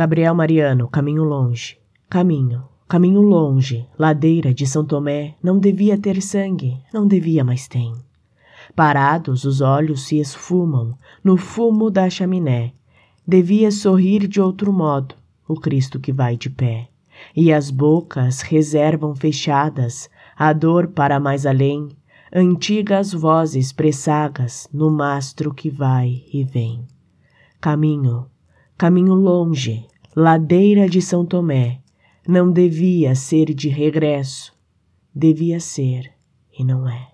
Gabriel Mariano, caminho longe. Caminho, caminho longe, ladeira de São Tomé, não devia ter sangue, não devia, mas tem. Parados, os olhos se esfumam no fumo da chaminé. Devia sorrir de outro modo, o Cristo que vai de pé. E as bocas reservam fechadas a dor para mais além, antigas vozes pressagas no mastro que vai e vem. Caminho, caminho longe, ladeira de São Tomé, não devia ser de regresso, devia ser e não é.